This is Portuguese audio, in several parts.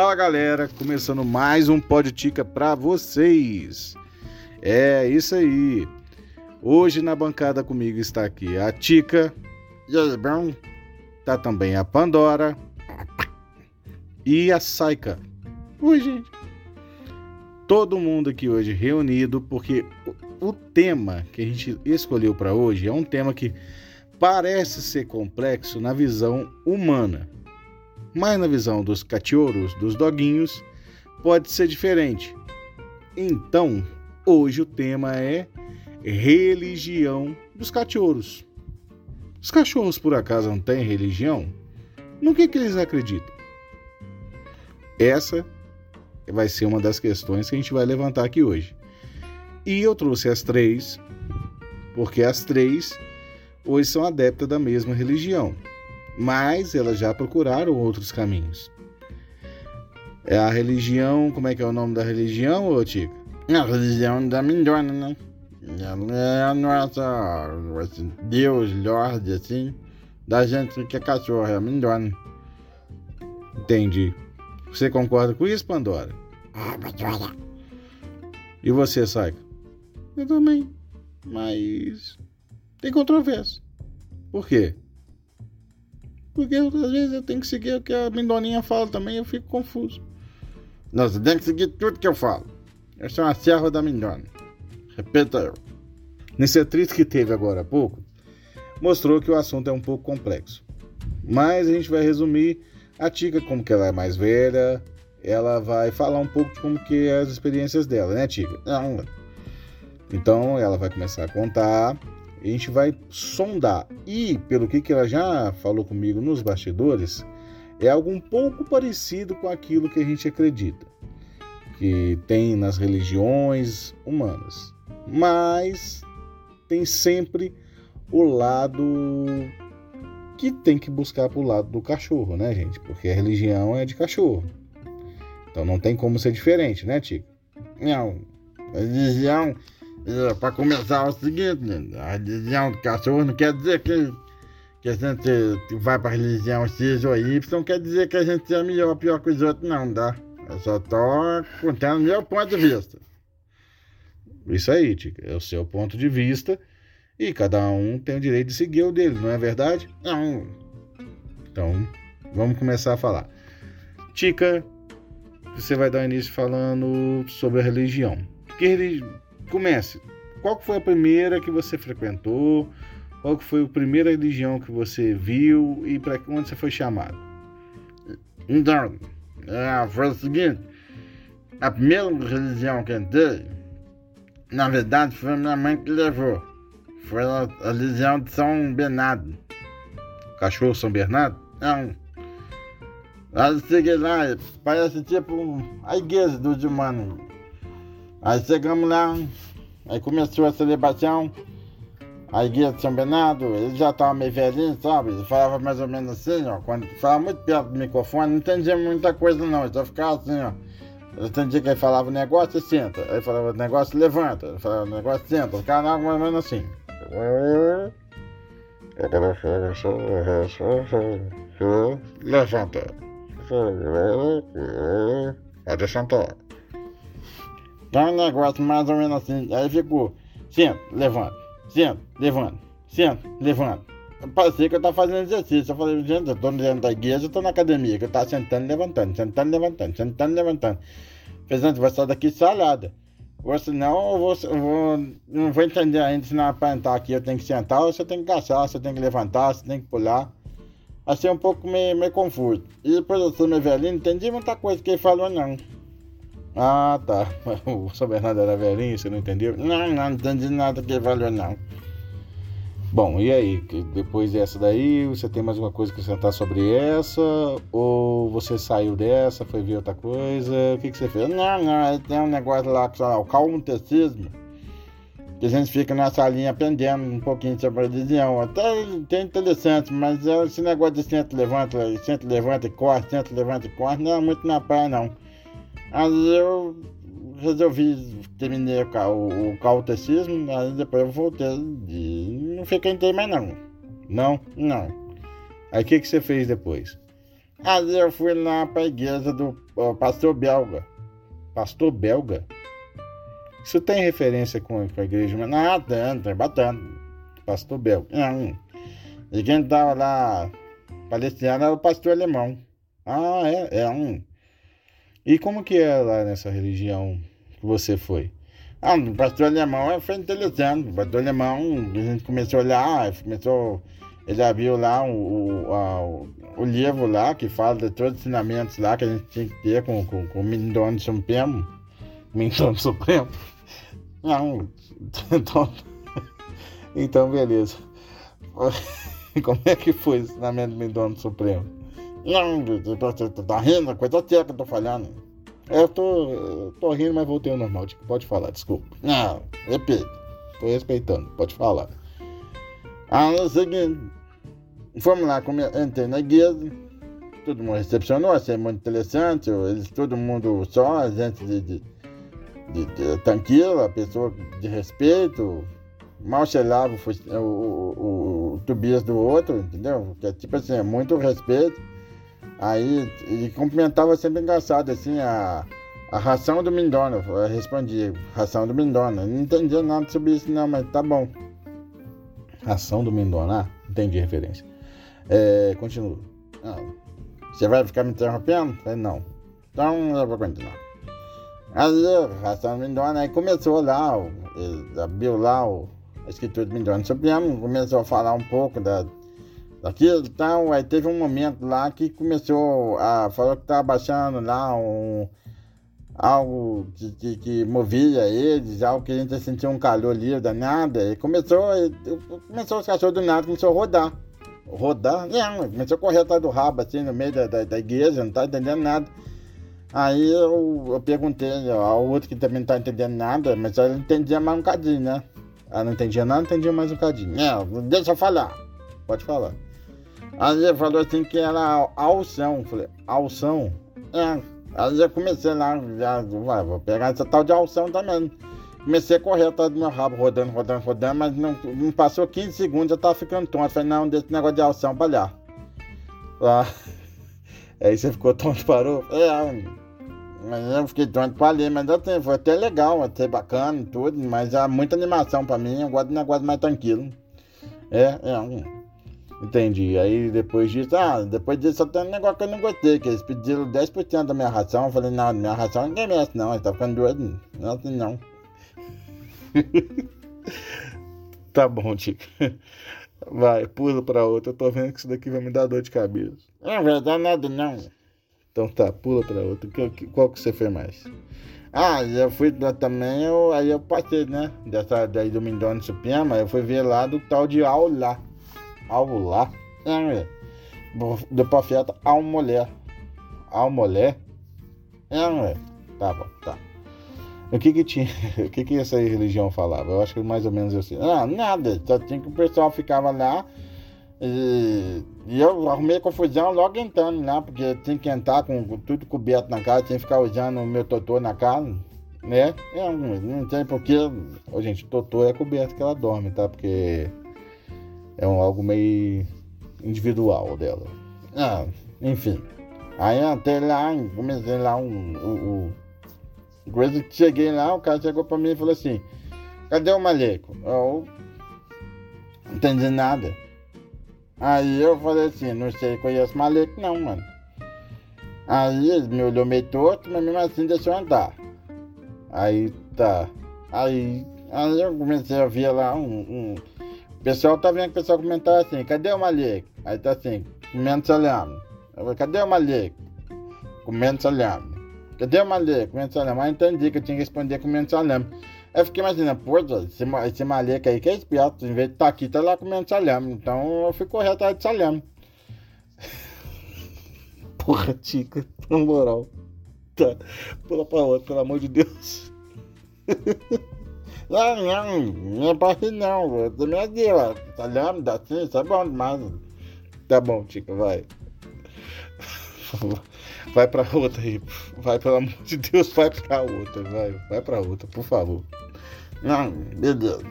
Fala galera, começando mais um Podtica para vocês. É isso aí. Hoje na bancada comigo está aqui a Tica, Brown, tá também a Pandora e a Saika. Oi, gente. Todo mundo aqui hoje reunido porque o tema que a gente escolheu para hoje é um tema que parece ser complexo na visão humana mas na visão dos cachorros, dos doguinhos, pode ser diferente. Então, hoje o tema é religião dos cachorros. Os cachorros, por acaso, não têm religião? No que, que eles acreditam? Essa vai ser uma das questões que a gente vai levantar aqui hoje. E eu trouxe as três, porque as três hoje são adeptas da mesma religião mas elas já procuraram outros caminhos. É a religião, como é que é o nome da religião, ô Tico? A religião da Mindona, né? É a nossa Deus, Lorde, assim, da gente que é cachorro, é a Mindona. Entendi. Você concorda com isso, Pandora? Ah, Pandora. E você, Saika? Eu também. Mas tem controvérsia. Por quê? Porque às vezes eu tenho que seguir o que a Mendoninha fala também eu fico confuso. Não, você tem que seguir tudo que eu falo. Eu sou uma serva da Mindona. Repita eu. Nesse atrito que teve agora há pouco, mostrou que o assunto é um pouco complexo. Mas a gente vai resumir a Tica, como que ela é mais velha, ela vai falar um pouco de como que é as experiências dela, né, Tica? Não. Então ela vai começar a contar a gente vai sondar. E, pelo que, que ela já falou comigo nos bastidores, é algo um pouco parecido com aquilo que a gente acredita, que tem nas religiões humanas. Mas tem sempre o lado que tem que buscar pro lado do cachorro, né, gente? Porque a religião é de cachorro. Então não tem como ser diferente, né, Tico? Não. A religião é, para começar é o seguinte, né? a religião do cachorro não quer dizer que, que a gente vai para religião X ou Y, não quer dizer que a gente é melhor ou pior que os outros, não, tá? Eu só tô contando meu ponto de vista. Isso aí, Tica, é o seu ponto de vista e cada um tem o direito de seguir o dele, não é verdade? Não. Então, vamos começar a falar. Tica, você vai dar início falando sobre a religião. Que religião? Comece. Qual foi a primeira que você frequentou? Qual foi a primeira religião que você viu e para onde você foi chamado? Então, foi o seguinte: a primeira religião que entrei, na verdade, foi minha mãe que levou. Foi a, religião de São Bernardo. Cachorro São Bernardo? Não. Aí cheguei lá, parece tipo a igreja dos humanos. Aí chegamos lá, aí começou a celebração, a igreja de São Bernardo, ele já estava meio velhinho, sabe? Ele falava mais ou menos assim, ó, quando falava muito perto do microfone, não entendia muita coisa não, ele só ficava assim, ó. Eu entendia que ele falava negócio senta, aí falava negócio levanta, ele falava negócio senta, ficava mais ou menos assim. Levanta. Pode sentar. Então, um negócio mais ou menos assim. Aí ficou, senta, levanta, senta, levanta, senta, levanta. Parecia que eu tava fazendo exercício. Eu falei, gente, eu tô dentro da igreja, eu tô na academia, que eu tava sentando levantando, sentando levantando, sentando levantando. Fazendo, vai sair daqui salada. Ou senão eu vou, eu vou, não vou entender ainda se não para entrar aqui eu tenho que sentar, ou você tem que agachar, você tem que levantar, você tem que pular. Assim um pouco meio, meio confuso. E depois eu sou meio velhinho, não entendi muita coisa que ele falou não. Ah, tá. O São Bernardo era velhinho, você não entendeu? Não, não, não entendi nada que valeu, não. Bom, e aí? Depois dessa daí, você tem mais alguma coisa que acrescentar sobre essa? Ou você saiu dessa, foi ver outra coisa? O que, que você fez? Não, não, tem um negócio lá, que o calmutecismo, que a gente fica nessa linha aprendendo um pouquinho sobre a religião. Até tem interessante, mas esse negócio de centro levanta, centro levanta e corre, centro levanta e corre, não é muito na praia, não. Aí eu resolvi, terminei o, o catecismo, aí depois eu voltei e não fiquei inteiro mais não. Não? Não. Aí o que, que você fez depois? Aí eu fui lá pra igreja do pastor belga. Pastor belga? Isso tem referência com, com a igreja? Mas Não, tem, tem bastante. pastor belga. Não. E quem tava lá palestrando era o pastor alemão. Ah, é? É um. E como que é lá nessa religião que você foi? Ah, o pastor alemão foi interessante. O pastor alemão, a gente começou a olhar, começou. Ele viu lá o, o, a- o, livro lá que fala de todos os ensinamentos lá que a gente tinha que ter com, com, com o Mindone Supremo. Mentão Supremo? Não, Então, então beleza. Como é que foi o ensinamento do Mendono Supremo? Não, tá rindo, coisa eu tô falando. Eu tô, eu tô rindo, mas voltei ao normal. Tico. Pode falar, desculpa. Não, repito. Tô respeitando, pode falar. Aí é o seguinte, fomos lá, come- entrei na igreja, todo mundo recepcionou, achei muito interessante, eles, todo mundo só, gente de, de, de, de tranquila, pessoa de respeito, mal cheirava o, o, o, o, do outro, entendeu? Que é tipo assim, é muito respeito. Aí ele cumprimentava sempre engraçado, assim, a, a ração do Mindona, eu respondi, ração do Mindona. Não entendia nada sobre isso não, mas tá bom. Ação do Mendonça? Ah, entendi a referência. É, continua. Ah, Você vai ficar me interrompendo? Falei, não. Então eu vou continuar. Aí, ração Mindona, aí começou lá, abriu lá o, a escritura do Mindona Supremo, começou a falar um pouco da, daquilo e tal. Aí teve um momento lá que começou a falar que estava baixando lá um, algo que, que, que movia eles, algo que a gente sentia um calor livre danado. E começou, e- começou os cachorros do nada, começou a rodar rodar, não, começou a correr atrás do rabo, assim, no meio da, da, da igreja, não tá entendendo nada. Aí eu, eu perguntei ao outro que também não tá entendendo nada, mas ele entendia mais um cadinho, né? Ah, não entendia nada, entendia mais um cadinho. Não, deixa eu falar. Pode falar. Aí ele falou assim que era alção. Falei, Alção? é. Aí eu comecei lá, já, vai, vou pegar essa tal de alção também. Comecei a correr atrás do meu rabo, rodando, rodando, rodando, mas não, não passou 15 segundos, eu tava ficando tonto. Falei, não, deixa esse negócio de alção pra lá. Ah, aí você ficou tonto, parou? É, mas eu fiquei tonto pra ler, mas até, foi até legal, até bacana e tudo, mas há muita animação pra mim, eu gosto de negócio mais tranquilo. É, é. Entendi. Aí depois disso, Ah, depois disso só tem um negócio que eu não gostei, que eles pediram 10% da minha ração, eu falei, não, minha ração ninguém merece não, ele tá ficando doido, não assim não. tá bom, Tico. Vai, pula pra outra. Eu tô vendo que isso daqui vai me dar dor de cabeça. Não vai dar nada não. Então tá, pula pra outra. Qual que você fez mais? Ah, eu fui lá também, eu, aí eu passei, né, dessa daí do Mindone Suprema, eu fui ver lá do tal de Aulá. Aulá? É, do- profeta Almolé. Almolé? É, ué. Tá bom, tá. O que que tinha? O que que essa religião falava? Eu acho que mais ou menos sei. Não, nada. Só tinha que o pessoal ficava lá. E, e eu arrumei confusão logo entrando lá, porque tinha que entrar com, tudo coberto na casa, tinha que ficar usando o meu totô na casa, né? Eu não, não sei porquê. Ô, gente, Totô é coberto que ela dorme, tá? Porque é um, algo meio individual dela. Ah, enfim. Aí até lá, comecei lá um. o coisa que cheguei lá, o cara chegou pra mim e falou assim, cadê o maleco? Eu não entendi nada. Aí eu falei assim, não sei, conheço maleco não, mano. Aí ele me olhou meio torto, mas mesmo assim deixou andar. Aí tá. Aí, aí eu comecei a ver lá um. um- pessoal tá vendo o pessoal comentar assim, cadê o maleco? Aí tá assim, comendo salame. Eu falei, cadê o maleco? Comendo salame. Cadê o maleco? Comendo salame. Aí entendi que eu tinha que responder comendo salame. Aí fiquei imaginando, pô, esse, esse maleco aí que é esperto, em vez de estar aqui, tá lá comendo salame. Então eu fui correr atrás de salame. Porra, Tica, na moral. Tá. Pula pra outra, pelo amor de Deus. Não, não, não é pra rir não, eu também aqui, ó. Salame, dá assim, isso é bom demais. Tá bom, Tica, vai. Vai pra outra aí. Vai, pelo amor de Deus, vai pra outra, vai. Vai pra outra, por favor. Não, beleza.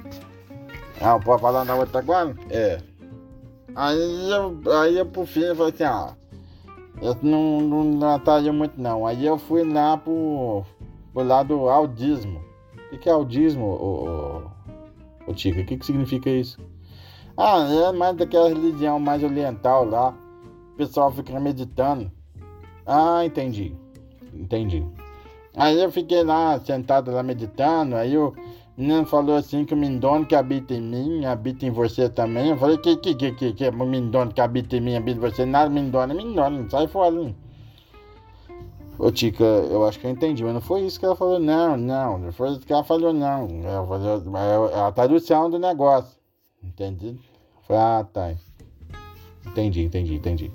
Ah, pode falar na outra agora? É. Aí eu, aí eu por fim eu falei assim, ah, eu não, não, não atraía muito não. Aí eu fui lá pro, pro lado audismo. O que, é audismo, ô, ô, ô Tica? O que, que significa isso? Ah, é mais daquela religião mais oriental lá. O pessoal fica meditando. Ah, entendi. Entendi. Aí eu fiquei lá, sentado lá meditando, aí o menino falou assim que o Mindone que habita em mim, habita em você também. Eu falei, que que que que, que o Mindone que habita em mim, habita em você? Nada, Mindone, Mindone, sai fora. Ô Tica, eu acho que eu entendi, mas não foi isso que ela falou, não, não, não foi isso que ela falou, não. Ela falou, é a tradução do negócio. Entendi? Ah, tá. Entendi, entendi, entendi.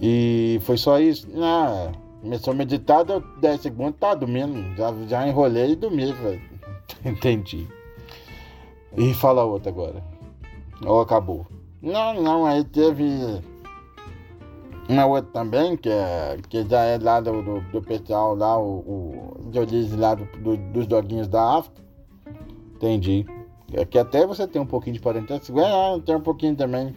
E foi só isso? Não, começou a meditar, deu 10 segundos, tá dormindo. Já, já enrolei e dormi, velho. Entendi. E fala outra agora. Ou acabou? Não, não, aí teve uma outra também, que, é, que já é lá do, do, do pessoal lá, o, o Dionísio lá do, do, dos doguinhos da África. Entendi. É que até você tem um pouquinho de parentesco. É, tem um pouquinho também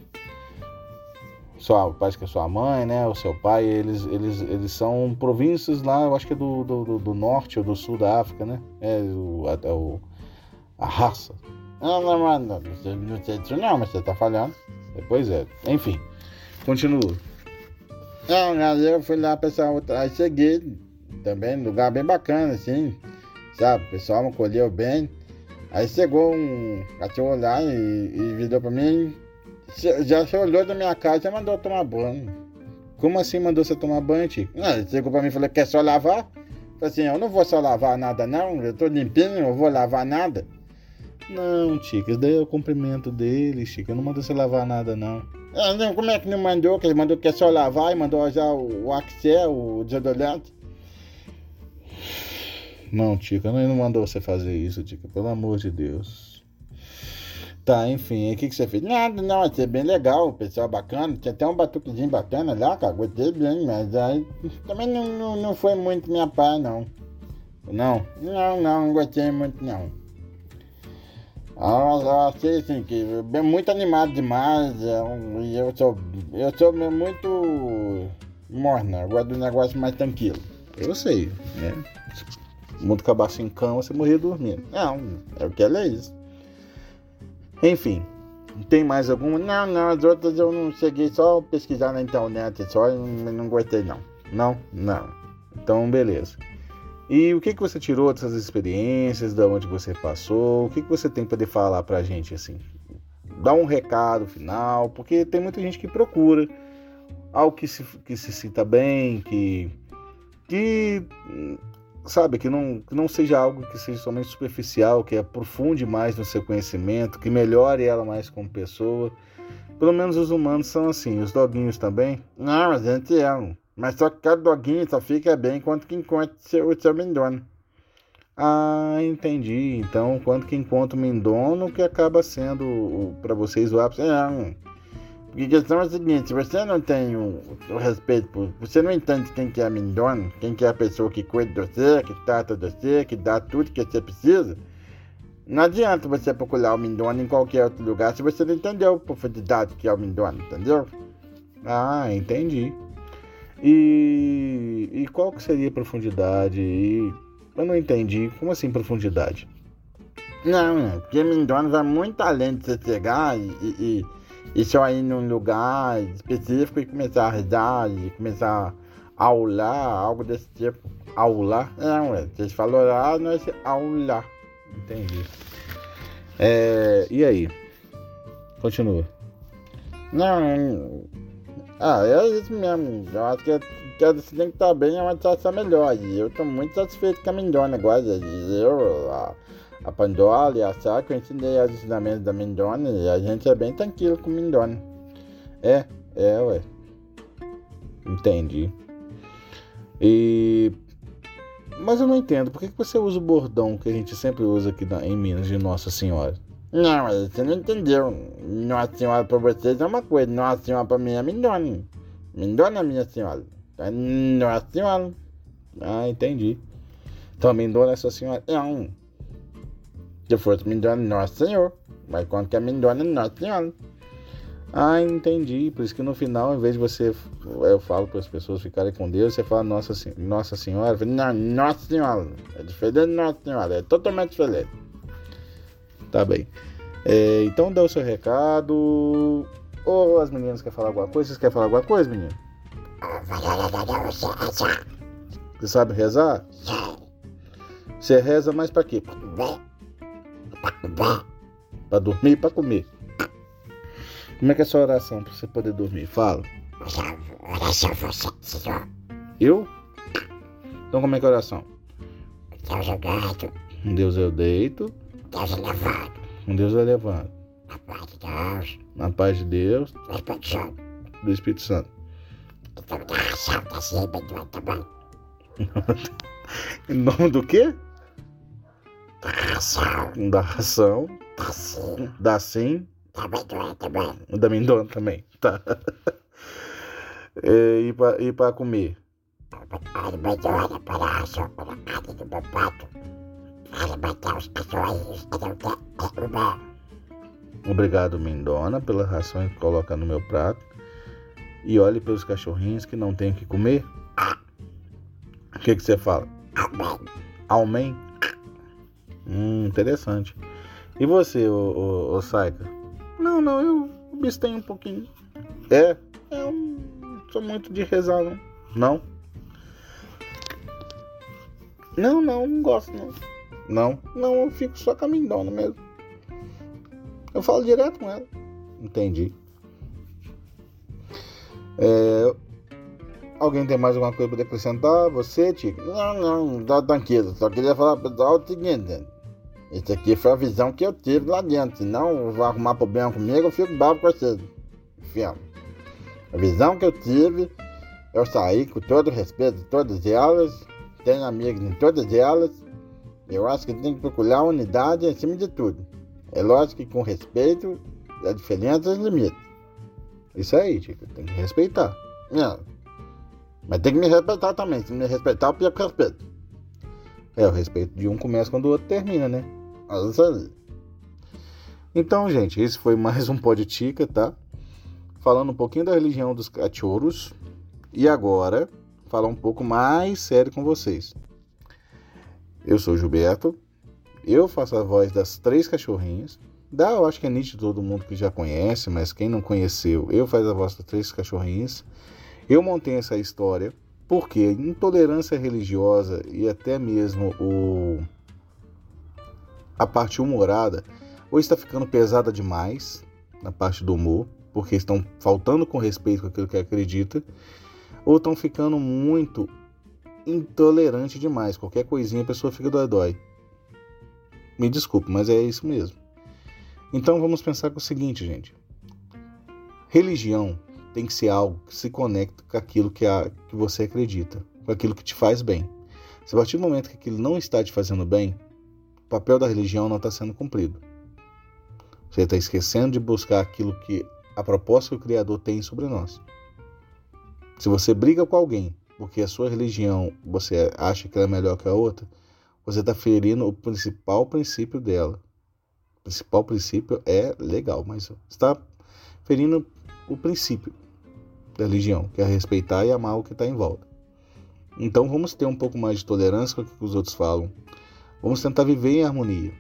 sua, parece que é sua mãe, né, o seu pai, eles, eles, eles são províncias lá, eu acho que é do, do, do norte ou do sul da África, né? É o, a, o, a raça. Não, não, não, não, não sei disso não, mas você tá falhando. Pois é, enfim, continua. Não, aí eu fui lá, pessoal, aí cheguei também, lugar bem bacana, assim, sabe? O pessoal me acolheu bem. Aí chegou um cachorro lá e, e virou pra mim já se olhou da minha casa e mandou tomar banho. Como assim mandou você tomar banho, tio? Ah, ele chegou pra mim e falou, quer só lavar? Falei assim, eu não vou só lavar nada não, eu tô limpinho, eu vou lavar nada. Não, Chico, isso daí é o cumprimento dele, Chico. Eu não mandou você lavar nada, não. Ah, não, como é que não mandou? Que ele mandou que é só lavar e mandou já o, o Axel, o desodorante. Não, Chico, ele não mandou você fazer isso, Chico. Pelo amor de Deus. Tá, enfim, o que, que você fez? Nada, não, achei bem legal, o pessoal bacana, tinha até um batuquezinho bacana lá, cara, gostei bem, mas aí também não, não, não foi muito minha paz, não. Não? Não, não, não gostei muito, não. Ah, eu achei assim, que bem, muito animado demais, é e eu, sou, eu sou muito morna, eu gosto do negócio mais tranquilo. Eu sei, né? O mundo acabasse em cama, você morria dormindo. Não, é o que ela é isso. Enfim, tem mais alguma? Não, não, as outras eu não cheguei só pesquisar na internet, só não, não gostei não. Não? Não. Então, beleza. E o que, que você tirou dessas experiências, da onde você passou? O que, que você tem para falar pra gente assim? Dá um recado final, porque tem muita gente que procura algo que se, que se sinta bem, que, que sabe, que não, que não seja algo que seja somente superficial, que aprofunde mais no seu conhecimento, que melhore ela mais como pessoa. Pelo menos os humanos são assim, os doguinhos também. Não, a gente é. Mas só que cada doguinho só fica bem quanto que encontra o seu mendono. Ah, entendi. Então, quanto que encontra o mendono, que acaba sendo para vocês o ápice. É, porque a questão é a seguinte, se você não tem o, o respeito, por, você não entende quem que é a Mindona, quem que é a pessoa que cuida de você, que trata de você, que dá tudo que você precisa, não adianta você procurar o Mindona em qualquer outro lugar se você não entendeu a profundidade que é o Mindona, entendeu? Ah, entendi. E, e qual que seria a profundidade? E, eu não entendi. Como assim profundidade? Não, é porque Mindona vai muito além de você chegar e, e e só ir num lugar específico e começar a rezar e começar a aular, algo desse tipo. Aular? Não, é. Vocês falaram orar, nós aular. Entendi. É, e aí? Continua. Não, ah, é isso mesmo. Eu acho que, você tem que estar bem é uma situação melhor. E eu estou muito satisfeito com a Mindona agora. Eu, a, a Pandora e a Saka, eu ensinei os ensinamentos da Mindona e a gente é bem tranquilo com Mindona. É, é, ué. Entendi. E. Mas eu não entendo, por que, que você usa o bordão que a gente sempre usa aqui na, em Minas de Nossa Senhora? Não, você não entendeu. Nossa Senhora pra vocês é uma coisa, Nossa Senhora pra mim é Mindona. Mindona é minha senhora. É Nossa Senhora. Ah, entendi. Então, Mindona é sua senhora? É um. Se fosse Mindona, Nosso Senhor. Mas quando que é Mindona, Nossa Senhora. Ah, entendi. Por isso que no final, em vez de você, eu falo para as pessoas ficarem com Deus, você fala Nossa, Nossa Senhora. Não, Nossa Senhora. É diferente de Nossa Senhora. É totalmente diferente. Tá bem. É, então dá o seu recado. Ou as meninas querem falar alguma coisa? Vocês querem falar alguma coisa, menino? Você sabe rezar? Você reza mais pra quê? Pra dormir e pra comer. Como é que é a sua oração pra você poder dormir? Fala. Eu? Então como é que é a oração? Deus eu. Com Deus eu deito. Deus eu levanto. Com Deus eu levanto. Na paz de Deus. Na paz de Deus. Do Espírito Santo. Do Espírito Santo. Então da se bem tá bom. Em nome do quê? Da ração. Da ração. Tá sim. Da sim. Bem doente também. Da Mindona também. Tá. É, e, e pra comer? Doente para a ração, para a carne do meu pato. Os tem. Obrigado, Mindona, pela ração que coloca no meu prato. E olhe pelos cachorrinhos que não têm o que comer. O que, que você fala? Amém. Hum, interessante. E você, ô Saika? Não, não, eu abstenho um pouquinho. É? Eu não sou muito de rezar, não. Não? Não, não, não gosto, não. Não? Não, eu fico só com a Mindona mesmo. Eu falo direto com ela. Entendi. É, alguém tem mais alguma coisa para acrescentar? Você, Tico? Não, não, tá tranquilo. Só queria falar pro pessoal o seguinte. Isso aqui foi a visão que eu tive lá dentro. Se não vai arrumar problema comigo, eu fico bravo com vocês. Fiel. A visão que eu tive, eu saí com todo respeito de todas elas. Tenho amigos em todas elas. Eu acho que tem que procurar unidade acima de tudo. É lógico que com respeito, a diferença e os limites. Isso aí, Tico. Tem que respeitar. Não. Mas tem que me respeitar também. Se me respeitar, eu perco respeito. É, o respeito de um começa quando o outro termina, né? Então, gente, esse foi mais um Pode Tica, tá? Falando um pouquinho da religião dos cachorros. E agora, falar um pouco mais sério com vocês. Eu sou o Gilberto. Eu faço a voz das três cachorrinhas. Dá, eu acho que é nítido todo mundo que já conhece, mas quem não conheceu, eu faço a voz das três cachorrinhas. Eu montei essa história porque intolerância religiosa e até mesmo o a parte humorada ou está ficando pesada demais na parte do humor, porque estão faltando com respeito com aquilo que acredita, ou estão ficando muito intolerante demais. Qualquer coisinha a pessoa fica dói-dói. Me desculpe, mas é isso mesmo. Então vamos pensar com o seguinte, gente. Religião tem que ser algo que se conecta com aquilo que, a, que você acredita, com aquilo que te faz bem. Se a partir do momento que aquilo não está te fazendo bem, o papel da religião não está sendo cumprido. Você está esquecendo de buscar aquilo que a proposta que o Criador tem sobre nós. Se você briga com alguém porque a sua religião você acha que ela é melhor que a outra, você está ferindo o principal princípio dela. O principal princípio é legal, mas está ferindo o princípio da religião, que é respeitar e amar o que está em volta. Então vamos ter um pouco mais de tolerância com o que os outros falam. Vamos tentar viver em harmonia.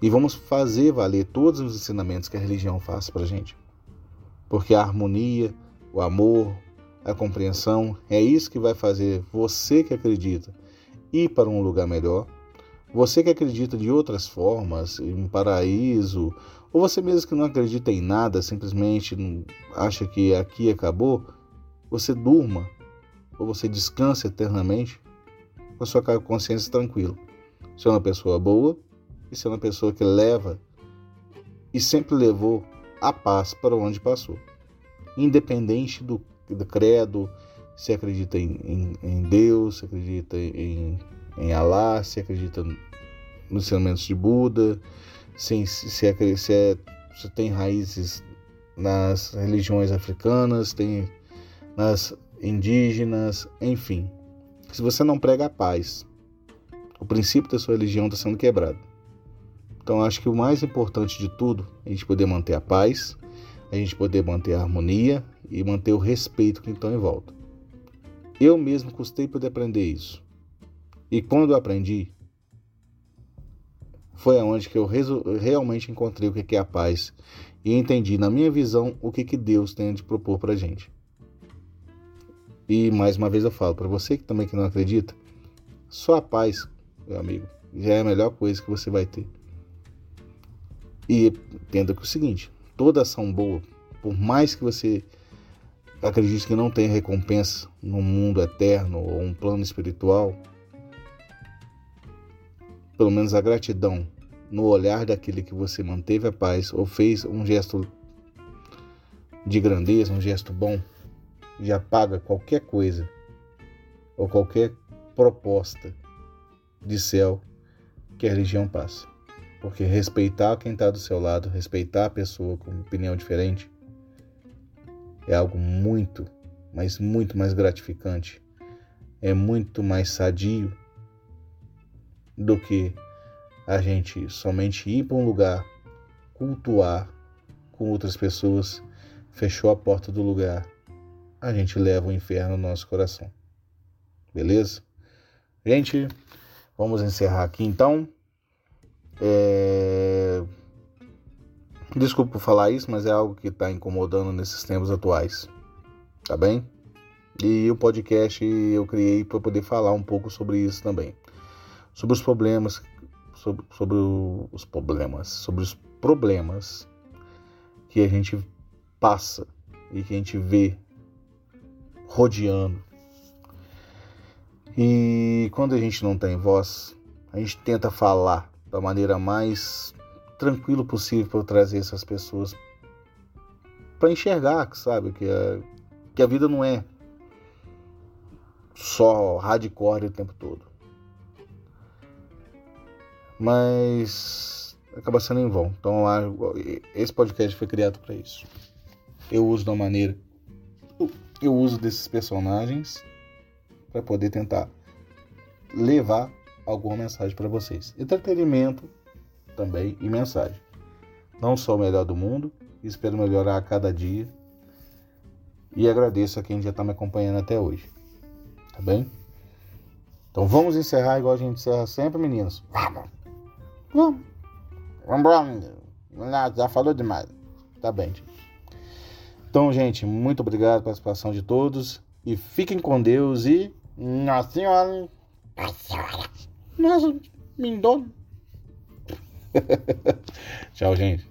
E vamos fazer valer todos os ensinamentos que a religião faz para gente. Porque a harmonia, o amor, a compreensão é isso que vai fazer você que acredita ir para um lugar melhor. Você que acredita de outras formas, em um paraíso, ou você mesmo que não acredita em nada, simplesmente acha que aqui acabou, você durma ou você descansa eternamente com a sua consciência tranquila. É uma pessoa boa e é uma pessoa que leva e sempre levou a paz para onde passou. Independente do, do credo, se acredita em, em, em Deus, se acredita em, em Alá, se acredita nos ensinamentos de Buda, se, se, se, se, é, se tem raízes nas religiões africanas, tem nas indígenas, enfim. Se você não prega a paz, o princípio da sua religião está sendo quebrado. Então acho que o mais importante de tudo é a gente poder manter a paz, a gente poder manter a harmonia e manter o respeito que estão em volta. Eu mesmo custei poder aprender isso. E quando eu aprendi, foi aonde que eu realmente encontrei o que é a paz e entendi, na minha visão, o que, que Deus tem de propor para gente. E mais uma vez eu falo, para você que também que não acredita, só a paz, meu amigo, já é a melhor coisa que você vai ter. E entenda que é o seguinte, toda ação boa, por mais que você acredite que não tem recompensa no mundo eterno ou um plano espiritual, pelo menos a gratidão no olhar daquele que você manteve a paz ou fez um gesto de grandeza, um gesto bom, já paga qualquer coisa ou qualquer proposta de céu que a religião passa. Porque respeitar quem está do seu lado, respeitar a pessoa com opinião diferente, é algo muito, mas muito mais gratificante, é muito mais sadio do que a gente somente ir para um lugar, cultuar com outras pessoas, fechou a porta do lugar, a gente leva o inferno no nosso coração. Beleza? Gente, vamos encerrar aqui então. É... Desculpa por falar isso, mas é algo que está incomodando nesses tempos atuais. Tá bem? E o podcast eu criei para poder falar um pouco sobre isso também. Sobre os problemas, sobre, sobre os problemas, sobre os problemas que a gente passa e que a gente vê rodeando. E quando a gente não tem voz, a gente tenta falar da maneira mais tranquilo possível para trazer essas pessoas para enxergar, sabe, que a, que a vida não é só hardcore o tempo todo. Mas acaba sendo em vão. Então esse podcast foi criado para isso. Eu uso da maneira eu uso desses personagens para poder tentar levar alguma mensagem para vocês. Entretenimento também e mensagem. Não sou o melhor do mundo, espero melhorar a cada dia. E agradeço a quem já está me acompanhando até hoje. Tá bem? Então vamos encerrar igual a gente encerra sempre, meninos. Vamos! Vamos! Vamos Já falou demais. Tá bem, gente. Então, gente, muito obrigado pela participação de todos. E fiquem com Deus e. Nossa Senhora! Nossa Senhora! Nossa, Mindona! Tchau, gente.